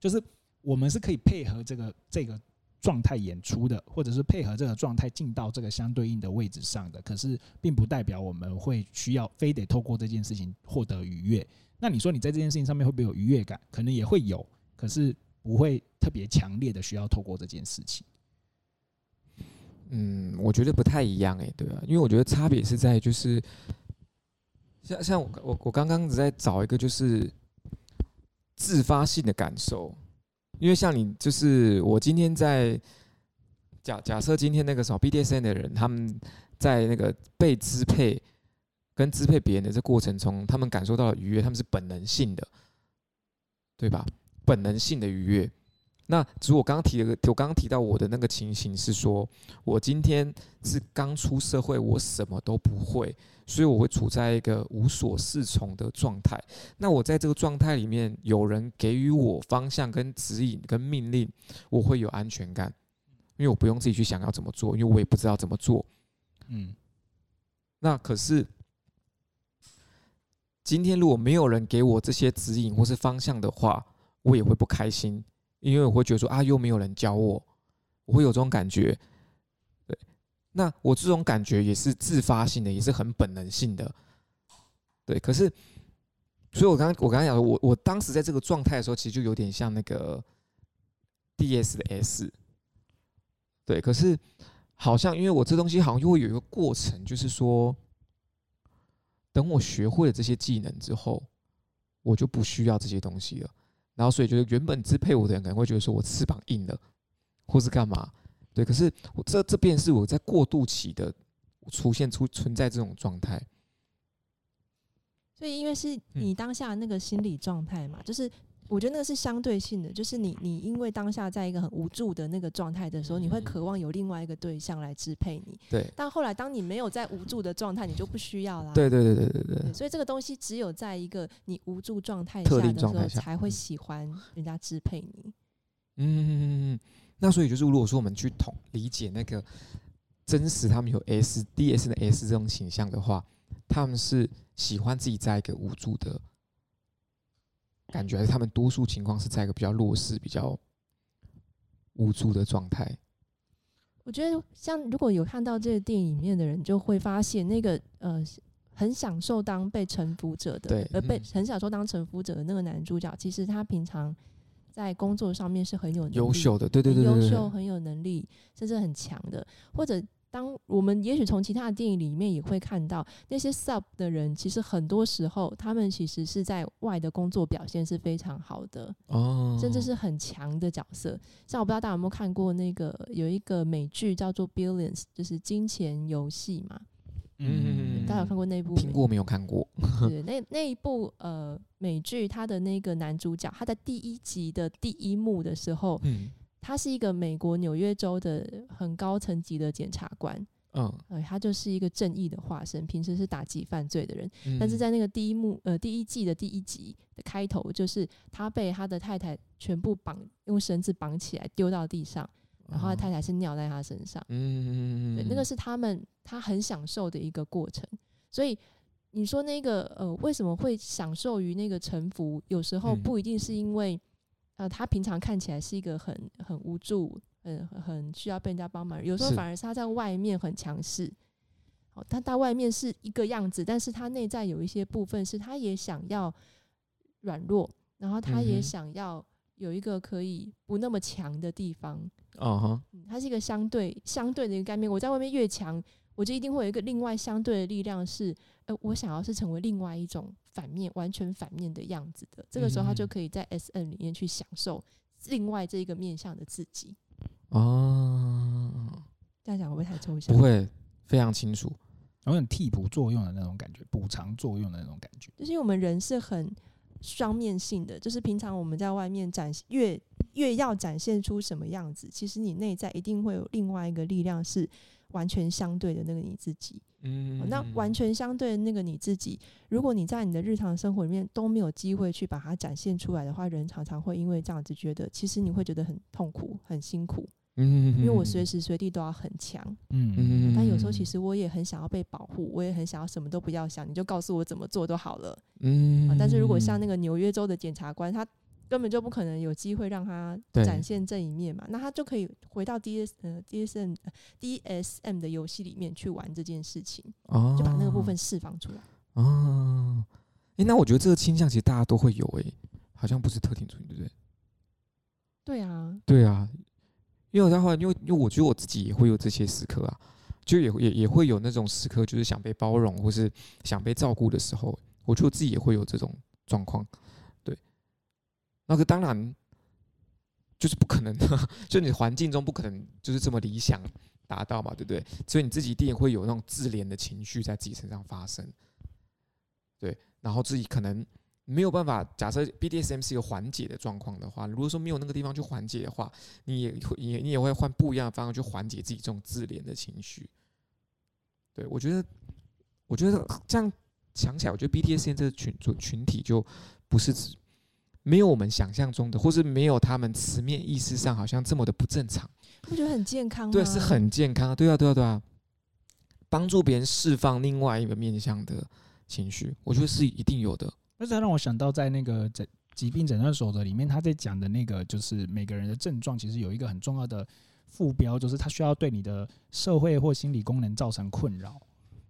S1: 就是我们是可以配合这个这个状态演出的，或者是配合这个状态进到这个相对应的位置上的，可是并不代表我们会需要非得透过这件事情获得愉悦。那你说你在这件事情上面会不会有愉悦感？可能也会有，可是不会特别强烈的需要透过这件事情。
S3: 嗯，我觉得不太一样哎，对吧？因为我觉得差别是在就是，像像我我我刚刚一直在找一个就是自发性的感受，因为像你就是我今天在假假设今天那个什么 BDSN 的人，他们在那个被支配跟支配别人的这过程中，他们感受到了愉悦，他们是本能性的，对吧？本能性的愉悦。那只是我刚刚提了个，我刚刚提到我的那个情形是说，我今天是刚出社会，我什么都不会，所以我会处在一个无所适从的状态。那我在这个状态里面，有人给予我方向、跟指引、跟命令，我会有安全感，因为我不用自己去想要怎么做，因为我也不知道怎么做。嗯，那可是今天如果没有人给我这些指引或是方向的话，我也会不开心。因为我会觉得说啊，又没有人教我，我会有这种感觉。对，那我这种感觉也是自发性的，也是很本能性的。对，可是，所以我刚刚我刚刚讲，我我当时在这个状态的时候，其实就有点像那个 DS 的 S。对，可是好像因为我这东西好像又会有一个过程，就是说，等我学会了这些技能之后，我就不需要这些东西了。然后，所以觉得原本支配我的人可能会觉得说我翅膀硬了，或是干嘛？对，可是我这这便是我在过渡期的出现出存在这种状态。
S4: 所以，因为是你当下那个心理状态嘛，就是。我觉得那个是相对性的，就是你你因为当下在一个很无助的那个状态的时候，你会渴望有另外一个对象来支配你。
S3: 对。
S4: 但后来当你没有在无助的状态，你就不需要啦。
S3: 对对对对对对。
S4: 所以这个东西只有在一个你无助状态下的时候，才会喜欢人家支配你。
S3: 嗯，那所以就是如果说我们去统理解那个真实，他们有 S D S 的 S 这种形象的话，他们是喜欢自己在一个无助的。感觉他们多数情况是在一个比较弱势、比较无助的状态。
S4: 我觉得，像如果有看到这个电影里面的人，就会发现那个呃，很享受当被臣服者的，
S3: 对，
S4: 而被很享受当臣服者的那个男主角，其实他平常在工作上面是很有优
S3: 秀的，对对对，
S4: 优秀很有能力，甚至很强的。或者当我们也许从其他的电影里面也会看到那些 sub 的人，其实很多时候他们其实是在外的工作表现是非常好的哦，甚至是很强的角色。像我不知道大家有没有看过那个有一个美剧叫做 Billions，就是金钱游戏嘛。嗯，大家有看过那部？
S3: 听过没有看过。
S4: 对，那那一部呃美剧，它的那个男主角，他在第一集的第一幕的时候，嗯，他是一个美国纽约州的很高层级的检察官，嗯，呃，他就是一个正义的化身，平时是打击犯罪的人，嗯，但是在那个第一幕呃第一季的第一集的开头，就是他被他的太太全部绑用绳子绑起来丢到地上。然后他太太是尿在他身上，嗯，对，那个是他们他很享受的一个过程。所以你说那个呃，为什么会享受于那个臣服？有时候不一定是因为呃，他平常看起来是一个很很无助、很很需要被人家帮忙。有时候反而是他在外面很强势，哦，他到外面是一个样子，但是他内在有一些部分是他也想要软弱，然后他也想要有一个可以不那么强的地方。哦哈，它是一个相对相对的一个概念。我在外面越强，我就一定会有一个另外相对的力量是，是呃，我想要是成为另外一种反面，完全反面的样子的。这个时候，他就可以在 S N 里面去享受另外这一个面向的自己。哦，这样讲会不会太抽象？
S3: 不会，非常清楚，
S1: 有点替补作用的那种感觉，补偿作用的那种感觉。
S4: 就是因为我们人是很双面性的，就是平常我们在外面展越越要展现出什么样子，其实你内在一定会有另外一个力量是完全相对的那个你自己。嗯，那完全相对的那个你自己，如果你在你的日常生活里面都没有机会去把它展现出来的话，人常常会因为这样子觉得，其实你会觉得很痛苦、很辛苦。嗯，因为我随时随地都要很强，嗯嗯，但有时候其实我也很想要被保护，我也很想要什么都不要想，你就告诉我怎么做都好了，嗯。但是如果像那个纽约州的检察官，他根本就不可能有机会让他展现这一面嘛，那他就可以回到 D S 呃 D S M D S M 的游戏里面去玩这件事情，哦就把那个部分释放出来。
S3: 哦，哎，那我觉得这个倾向其实大家都会有，哎，好像不是特定主义，对不对？
S4: 对啊，
S3: 对啊。因为的话，因为因为我觉得我自己也会有这些时刻啊，就也也也会有那种时刻，就是想被包容或是想被照顾的时候，我觉得我自己也会有这种状况。那个当然就是不可能，(laughs) 就你环境中不可能就是这么理想达到嘛，对不对？所以你自己一定会有那种自怜的情绪在自己身上发生。对，然后自己可能。没有办法，假设 BDSM 是一个缓解的状况的话，如果说没有那个地方去缓解的话，你也会也你也会换不一样的方式去缓解自己这种自怜的情绪。对，我觉得，我觉得这样想起来，我觉得 BDSM 这个群组群体就不是指没有我们想象中的，或是没有他们词面意思上好像这么的不正常。
S4: 我觉得很健康，
S3: 对，是很健康，对啊，对啊，对啊，帮助别人释放另外一个面向的情绪，我觉得是一定有的。
S1: 那这让我想到，在那个诊疾病诊断守则里面，他在讲的那个，就是每个人的症状，其实有一个很重要的副标，就是他需要对你的社会或心理功能造成困扰。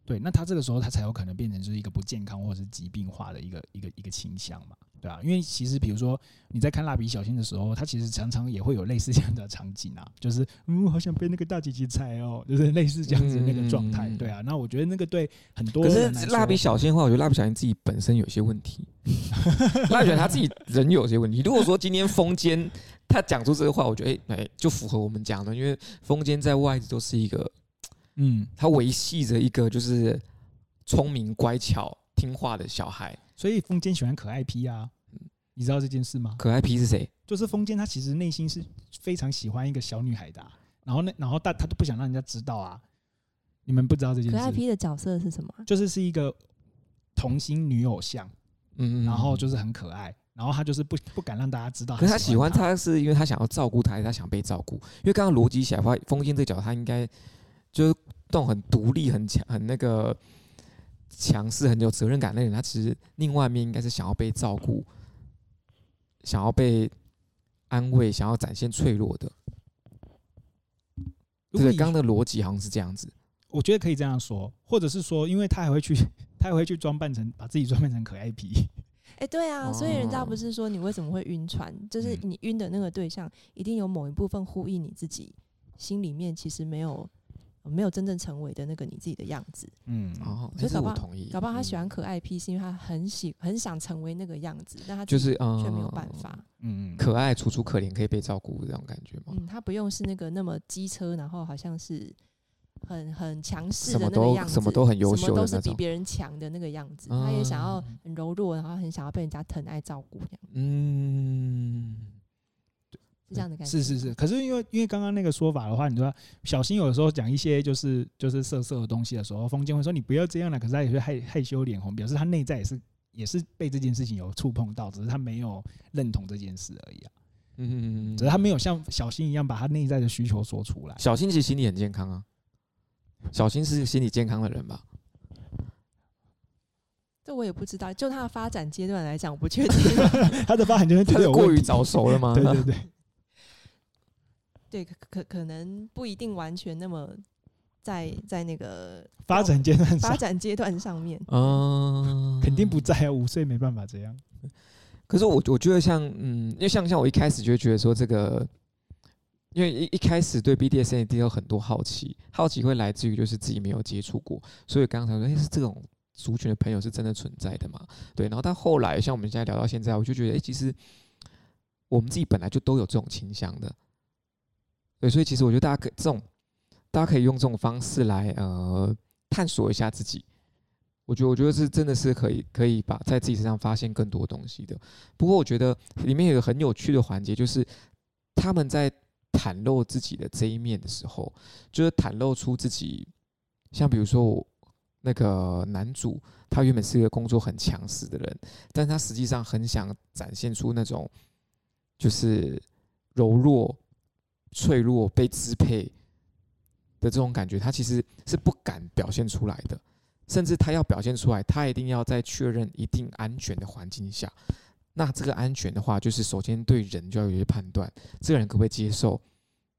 S1: 对，那他这个时候他才有可能变成就是一个不健康或者是疾病化的一个一个一个倾向嘛。对啊，因为其实比如说你在看蜡笔小新的时候，他其实常常也会有类似这样的场景啊，就是嗯，好想被那个大姐姐踩哦，就是类似这样子的那个状态。对啊，那我觉得那个对很多人
S3: 可是蜡笔小新的话，我觉得蜡笔小新自己本身有些问题，(laughs) 蜡笔小新他自己人有些问题。如果说今天风间他讲出这个话，我觉得哎哎、欸欸、就符合我们讲的，因为风间在外都是一个嗯，他维系着一个就是聪明乖巧听话的小孩。
S1: 所以风间喜欢可爱 P 啊，你知道这件事吗？
S3: 可爱 P 是谁？
S1: 就是风间，他其实内心是非常喜欢一个小女孩的、啊，然后那然后但他都不想让人家知道啊。你们不知道这件事？
S4: 可爱 P 的角色是什么？
S1: 就是是一个童星女偶像，嗯嗯，然后就是很可爱，然后他就是不不敢让大家知道。
S3: 可是他喜欢他是因为他想要照顾他，还是他想被照顾？因为刚刚逻辑起来的话，风间这个角色他应该就是动很独立、很强、很那个。强势很有责任感的人，他其实另外一面应该是想要被照顾，想要被安慰，想要展现脆弱的。这个刚刚的逻辑好像是这样子。
S1: 我觉得可以这样说，或者是说，因为他还会去，(laughs) 他还会去装扮成把自己装扮成可爱皮。(laughs)
S4: 哎、欸，对啊，所以人家不是说你为什么会晕船，就是你晕的那个对象一定有某一部分呼应你自己心里面其实没有。没有真正成为的那个你自己的样子，
S1: 嗯，
S3: 哦，
S4: 所以搞不好，
S3: 同意，
S4: 搞不好他喜欢可爱 P，是因为他很喜很想成为那个样子，但他
S3: 就是
S4: 却没有办法，
S1: 嗯，
S3: 可爱楚楚可怜可以被照顾这种感觉吗？
S4: 嗯，他不用是那个那么机车，然后好像是很很强势的那个样子，
S3: 什么都很优秀，
S4: 什么都是比别人强的那个样子，他也想要很柔弱，然后很想要被人家疼爱照顾这样，
S3: 嗯。
S4: 这样的感觉
S1: 是是是，可是因为因为刚刚那个说法的话，你说小新有的时候讲一些就是就是色色的东西的时候，风间会说你不要这样了，可是他也会害害羞脸红，表示他内在也是也是被这件事情有触碰到，只是他没有认同这件事而已啊。嗯嗯嗯，只是他没有像小新一样把他内在的需求说出来。
S3: 小新其实心理很健康啊，小新是心理健康的人吧？
S4: 这我也不知道，就他的发展阶段来讲，我不确定 (laughs)
S1: 他的发展阶段觉得
S3: 过于早熟了吗？
S1: 对 (laughs) 对对。
S4: 对，可可可能不一定完全那么在在那个 (laughs)
S1: 发展阶段
S4: 发展阶段上面，
S1: 嗯，肯定不在啊，五岁没办法这样。(laughs)
S3: 可是我我觉得像嗯，因为像像我一开始就觉得说这个，因为一一开始对 BDSM 一定有很多好奇，好奇会来自于就是自己没有接触过，所以刚才说，哎，是这种族群的朋友是真的存在的嘛？对，然后到后来像我们现在聊到现在，我就觉得，哎，其实我们自己本来就都有这种倾向的。对，所以其实我觉得大家可这种，大家可以用这种方式来呃探索一下自己。我觉得，我觉得是真的是可以可以把在自己身上发现更多东西的。不过我觉得里面有个很有趣的环节，就是他们在袒露自己的这一面的时候，就是袒露出自己，像比如说我那个男主，他原本是一个工作很强势的人，但他实际上很想展现出那种就是柔弱。脆弱被支配的这种感觉，他其实是不敢表现出来的，甚至他要表现出来，他一定要在确认一定安全的环境下。那这个安全的话，就是首先对人就要有一些判断，这个人可不可以接受？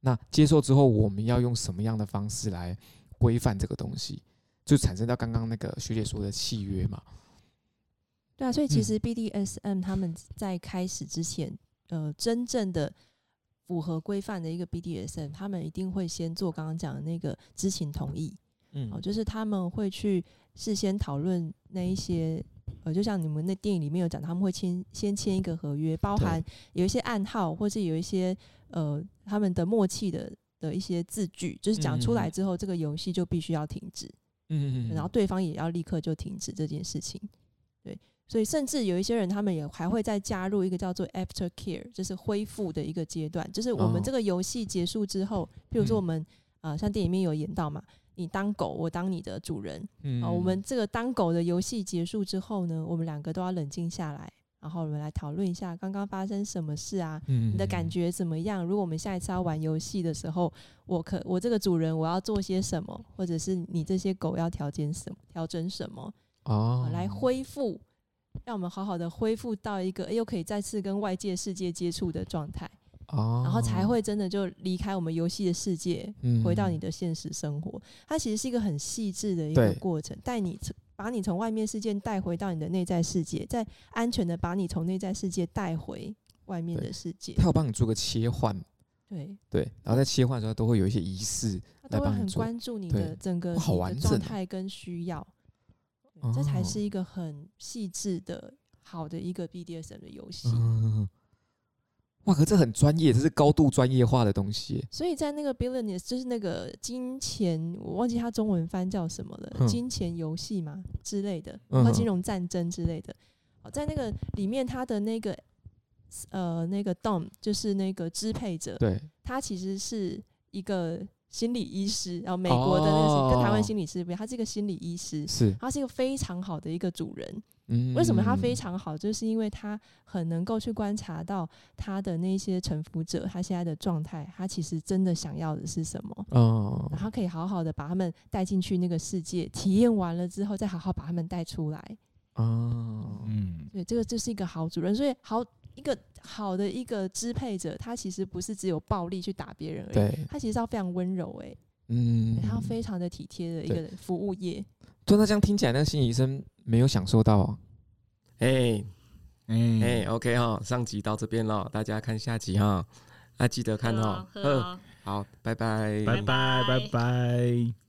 S3: 那接受之后，我们要用什么样的方式来规范这个东西？就产生到刚刚那个学姐说的契约嘛？
S4: 对啊，所以其实 BDSM 他们在开始之前，呃，真正的。符合规范的一个 BDSM，他们一定会先做刚刚讲的那个知情同意，嗯，哦，就是他们会去事先讨论那一些，呃，就像你们那电影里面有讲，他们会签先签一个合约，包含有一些暗号，或是有一些呃他们的默契的的一些字句，就是讲出来之后，这个游戏就必须要停止，嗯嗯，然后对方也要立刻就停止这件事情，对。所以，甚至有一些人，他们也还会再加入一个叫做 after care，就是恢复的一个阶段。就是我们这个游戏结束之后，譬如说我们啊、呃，像电影里面有演到嘛，你当狗，我当你的主人。嗯啊，我们这个当狗的游戏结束之后呢，我们两个都要冷静下来，然后我们来讨论一下刚刚发生什么事啊？你的感觉怎么样？如果我们下一次要玩游戏的时候，我可我这个主人我要做些什么，或者是你这些狗要调节什么？调整什么？哦，来恢复。让我们好好的恢复到一个又可以再次跟外界世界接触的状态，然后才会真的就离开我们游戏的世界，回到你的现实生活。它其实是一个很细致的一个过程，带你把你从外面世界带回到你的内在世界，再安全的把你从内在世界带回外面的世界。
S3: 他有帮你做个切换，
S4: 对
S3: 对，然后在切换的时候都会有一些仪式，
S4: 他都会很关注你的整个状态跟需要。这才是一个很细致的好的一个 BDSM 的游戏。
S3: 哇，可这很专业，这是高度专业化的东西。
S4: 所以在那个 Billionaires 就是那个金钱，我忘记它中文翻叫什么了，金钱游戏嘛之类的，和金融战争之类的。好，在那个里面，它的那个呃那个 Dom 就是那个支配者，对，他其实是一个。心理医师，然后美国的那个跟台湾心理师不一样，他是一个心理医师，是，他是一个非常好的一个主人。嗯，为什么他非常好？就是因为他很能够去观察到他的那些臣服者，他现在的状态，他其实真的想要的是什么。哦，然后可以好好的把他们带进去那个世界，体验完了之后，再好好把他们带出来。哦，嗯，对，这个就是一个好主人，所以好。一个好的一个支配者，他其实不是只有暴力去打别人而已，他其实要非常温柔诶、欸，
S5: 嗯，
S4: 他非常的体贴的一个服务业。
S5: 对，那这样听起来，那心理医生没有享受到啊。
S3: 哎。哎。哎，OK 哈，上集到这边了，大家看下集哈，啊记得看哈，
S1: 好，
S3: 好，拜拜，
S1: 拜拜，拜拜。